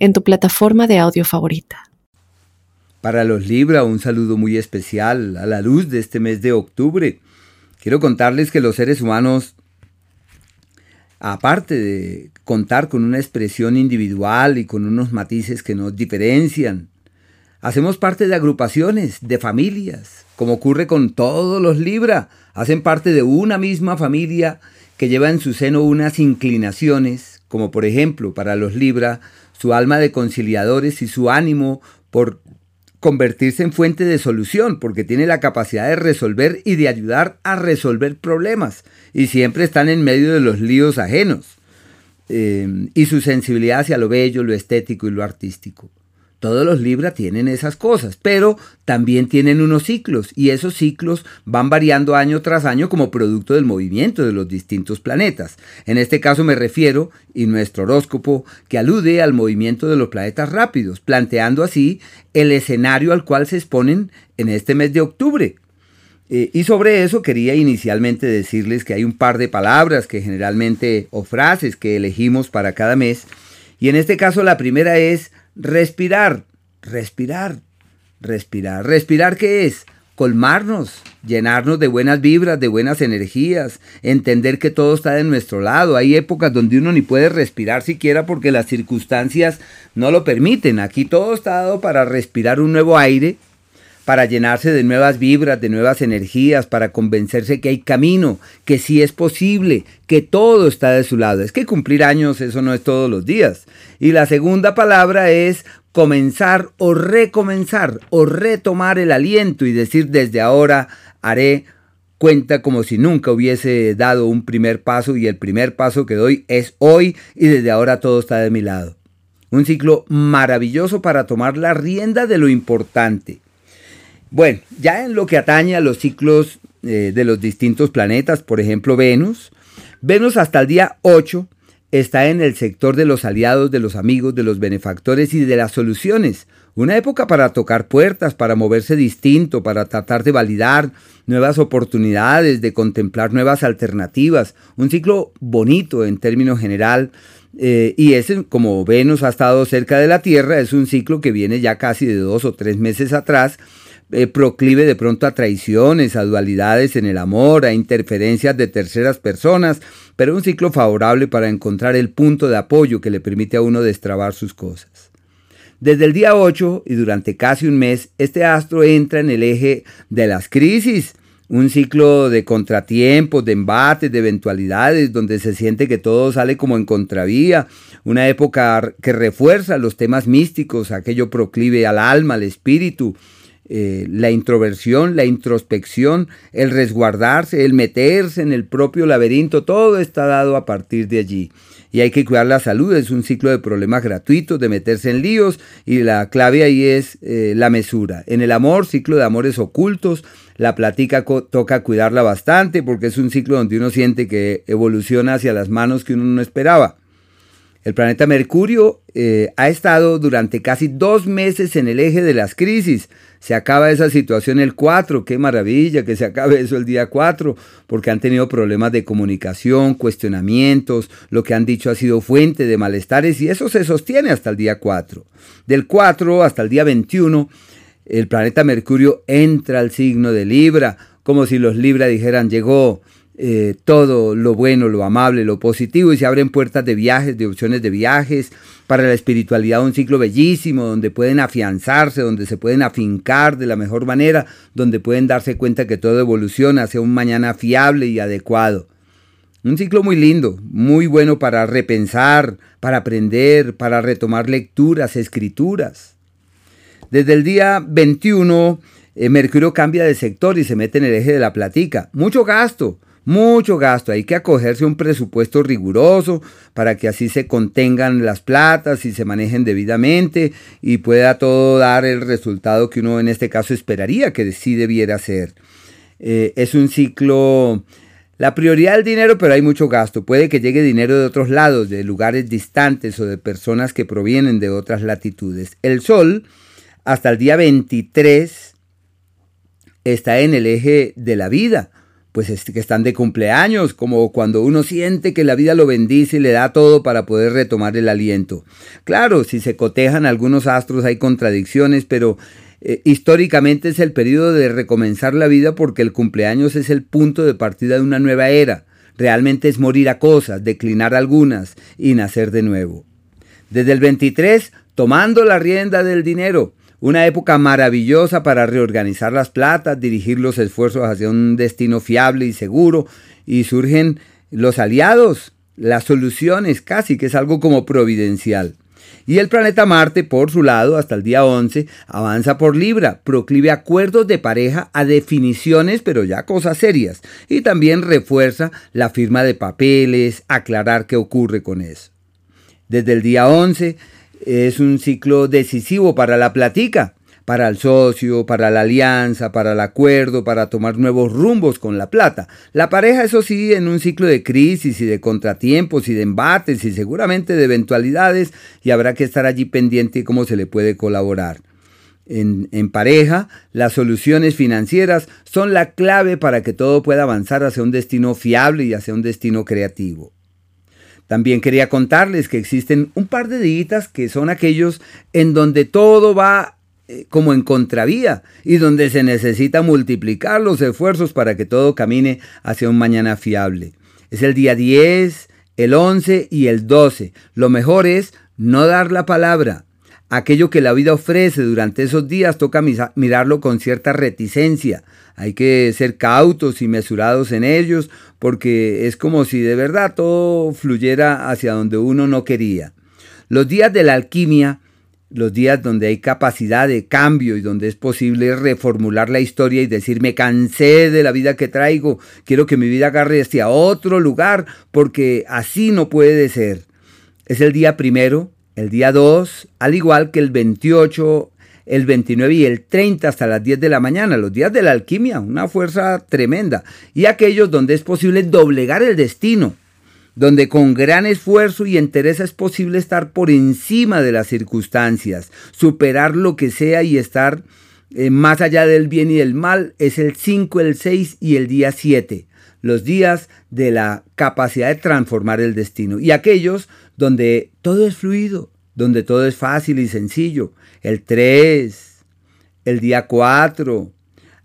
en tu plataforma de audio favorita. Para los Libra, un saludo muy especial a la luz de este mes de octubre. Quiero contarles que los seres humanos, aparte de contar con una expresión individual y con unos matices que nos diferencian, hacemos parte de agrupaciones, de familias, como ocurre con todos los Libra. Hacen parte de una misma familia que lleva en su seno unas inclinaciones, como por ejemplo para los Libra su alma de conciliadores y su ánimo por convertirse en fuente de solución, porque tiene la capacidad de resolver y de ayudar a resolver problemas, y siempre están en medio de los líos ajenos, eh, y su sensibilidad hacia lo bello, lo estético y lo artístico. Todos los Libra tienen esas cosas, pero también tienen unos ciclos y esos ciclos van variando año tras año como producto del movimiento de los distintos planetas. En este caso me refiero, y nuestro horóscopo, que alude al movimiento de los planetas rápidos, planteando así el escenario al cual se exponen en este mes de octubre. Eh, y sobre eso quería inicialmente decirles que hay un par de palabras que generalmente o frases que elegimos para cada mes. Y en este caso la primera es Respirar, respirar, respirar. ¿Respirar qué es? colmarnos, llenarnos de buenas vibras, de buenas energías, entender que todo está de nuestro lado. Hay épocas donde uno ni puede respirar siquiera porque las circunstancias no lo permiten. Aquí todo está dado para respirar un nuevo aire, para llenarse de nuevas vibras, de nuevas energías, para convencerse que hay camino, que sí es posible, que todo está de su lado. Es que cumplir años eso no es todos los días. Y la segunda palabra es comenzar o recomenzar o retomar el aliento y decir desde ahora haré cuenta como si nunca hubiese dado un primer paso y el primer paso que doy es hoy y desde ahora todo está de mi lado. Un ciclo maravilloso para tomar la rienda de lo importante. Bueno, ya en lo que atañe a los ciclos eh, de los distintos planetas, por ejemplo Venus, Venus hasta el día 8 está en el sector de los aliados, de los amigos, de los benefactores y de las soluciones. Una época para tocar puertas, para moverse distinto, para tratar de validar nuevas oportunidades, de contemplar nuevas alternativas. Un ciclo bonito en términos general. Eh, y ese, como Venus ha estado cerca de la Tierra, es un ciclo que viene ya casi de dos o tres meses atrás eh, proclive de pronto a traiciones, a dualidades en el amor, a interferencias de terceras personas, pero un ciclo favorable para encontrar el punto de apoyo que le permite a uno destrabar sus cosas. Desde el día 8 y durante casi un mes, este astro entra en el eje de las crisis, un ciclo de contratiempos, de embates, de eventualidades, donde se siente que todo sale como en contravía, una época que refuerza los temas místicos, aquello proclive al alma, al espíritu, eh, la introversión, la introspección, el resguardarse, el meterse en el propio laberinto, todo está dado a partir de allí. Y hay que cuidar la salud, es un ciclo de problemas gratuitos, de meterse en líos, y la clave ahí es eh, la mesura. En el amor, ciclo de amores ocultos, la platica toca cuidarla bastante porque es un ciclo donde uno siente que evoluciona hacia las manos que uno no esperaba. El planeta Mercurio eh, ha estado durante casi dos meses en el eje de las crisis. Se acaba esa situación el 4, qué maravilla que se acabe eso el día 4, porque han tenido problemas de comunicación, cuestionamientos, lo que han dicho ha sido fuente de malestares y eso se sostiene hasta el día 4. Del 4 hasta el día 21, el planeta Mercurio entra al signo de Libra, como si los Libra dijeran llegó eh, todo lo bueno, lo amable, lo positivo y se abren puertas de viajes, de opciones de viajes, para la espiritualidad un ciclo bellísimo donde pueden afianzarse, donde se pueden afincar de la mejor manera, donde pueden darse cuenta que todo evoluciona hacia un mañana fiable y adecuado. Un ciclo muy lindo, muy bueno para repensar, para aprender, para retomar lecturas, escrituras. Desde el día 21, eh, Mercurio cambia de sector y se mete en el eje de la platica. Mucho gasto, mucho gasto. Hay que acogerse a un presupuesto riguroso para que así se contengan las platas y se manejen debidamente y pueda todo dar el resultado que uno en este caso esperaría que sí debiera ser. Eh, es un ciclo la prioridad del dinero, pero hay mucho gasto. Puede que llegue dinero de otros lados, de lugares distantes o de personas que provienen de otras latitudes. El Sol, hasta el día 23, está en el eje de la vida. Pues es que están de cumpleaños, como cuando uno siente que la vida lo bendice y le da todo para poder retomar el aliento. Claro, si se cotejan algunos astros hay contradicciones, pero eh, históricamente es el periodo de recomenzar la vida porque el cumpleaños es el punto de partida de una nueva era. Realmente es morir a cosas, declinar algunas y nacer de nuevo. Desde el 23, tomando la rienda del dinero, una época maravillosa para reorganizar las platas, dirigir los esfuerzos hacia un destino fiable y seguro, y surgen los aliados, las soluciones, casi que es algo como providencial. Y el planeta Marte, por su lado, hasta el día 11, avanza por Libra, proclive acuerdos de pareja a definiciones, pero ya cosas serias. Y también refuerza la firma de papeles, aclarar qué ocurre con eso. Desde el día 11 es un ciclo decisivo para la platica para el socio, para la alianza, para el acuerdo, para tomar nuevos rumbos con la plata. La pareja, eso sí, en un ciclo de crisis y de contratiempos y de embates y seguramente de eventualidades y habrá que estar allí pendiente cómo se le puede colaborar. En, en, pareja, las soluciones financieras son la clave para que todo pueda avanzar hacia un destino fiable y hacia un destino creativo. También quería contarles que existen un par de días que son aquellos en donde todo va eh, como en contravía y donde se necesita multiplicar los esfuerzos para que todo camine hacia un mañana fiable. Es el día 10, el 11 y el 12. Lo mejor es no dar la palabra. Aquello que la vida ofrece durante esos días toca mirarlo con cierta reticencia. Hay que ser cautos y mesurados en ellos porque es como si de verdad todo fluyera hacia donde uno no quería. Los días de la alquimia los días donde hay capacidad de cambio y donde es posible reformular la historia y decir me cansé de la vida que traigo, quiero que mi vida agarre hacia otro lugar porque así no puede ser. Es el día primero, el día 2, al igual que el 28, el 29 y el 30 hasta las 10 de la mañana, los días de la alquimia, una fuerza tremenda, y aquellos donde es posible doblegar el destino donde con gran esfuerzo y entereza es posible estar por encima de las circunstancias, superar lo que sea y estar eh, más allá del bien y del mal, es el 5, el 6 y el día 7, los días de la capacidad de transformar el destino. Y aquellos donde todo es fluido, donde todo es fácil y sencillo, el 3, el día 4,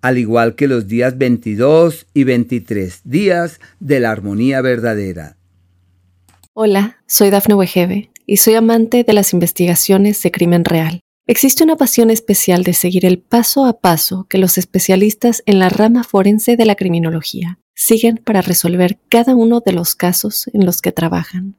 al igual que los días 22 y 23, días de la armonía verdadera. Hola, soy Dafne Wegebe y soy amante de las investigaciones de crimen real. Existe una pasión especial de seguir el paso a paso que los especialistas en la rama forense de la criminología siguen para resolver cada uno de los casos en los que trabajan.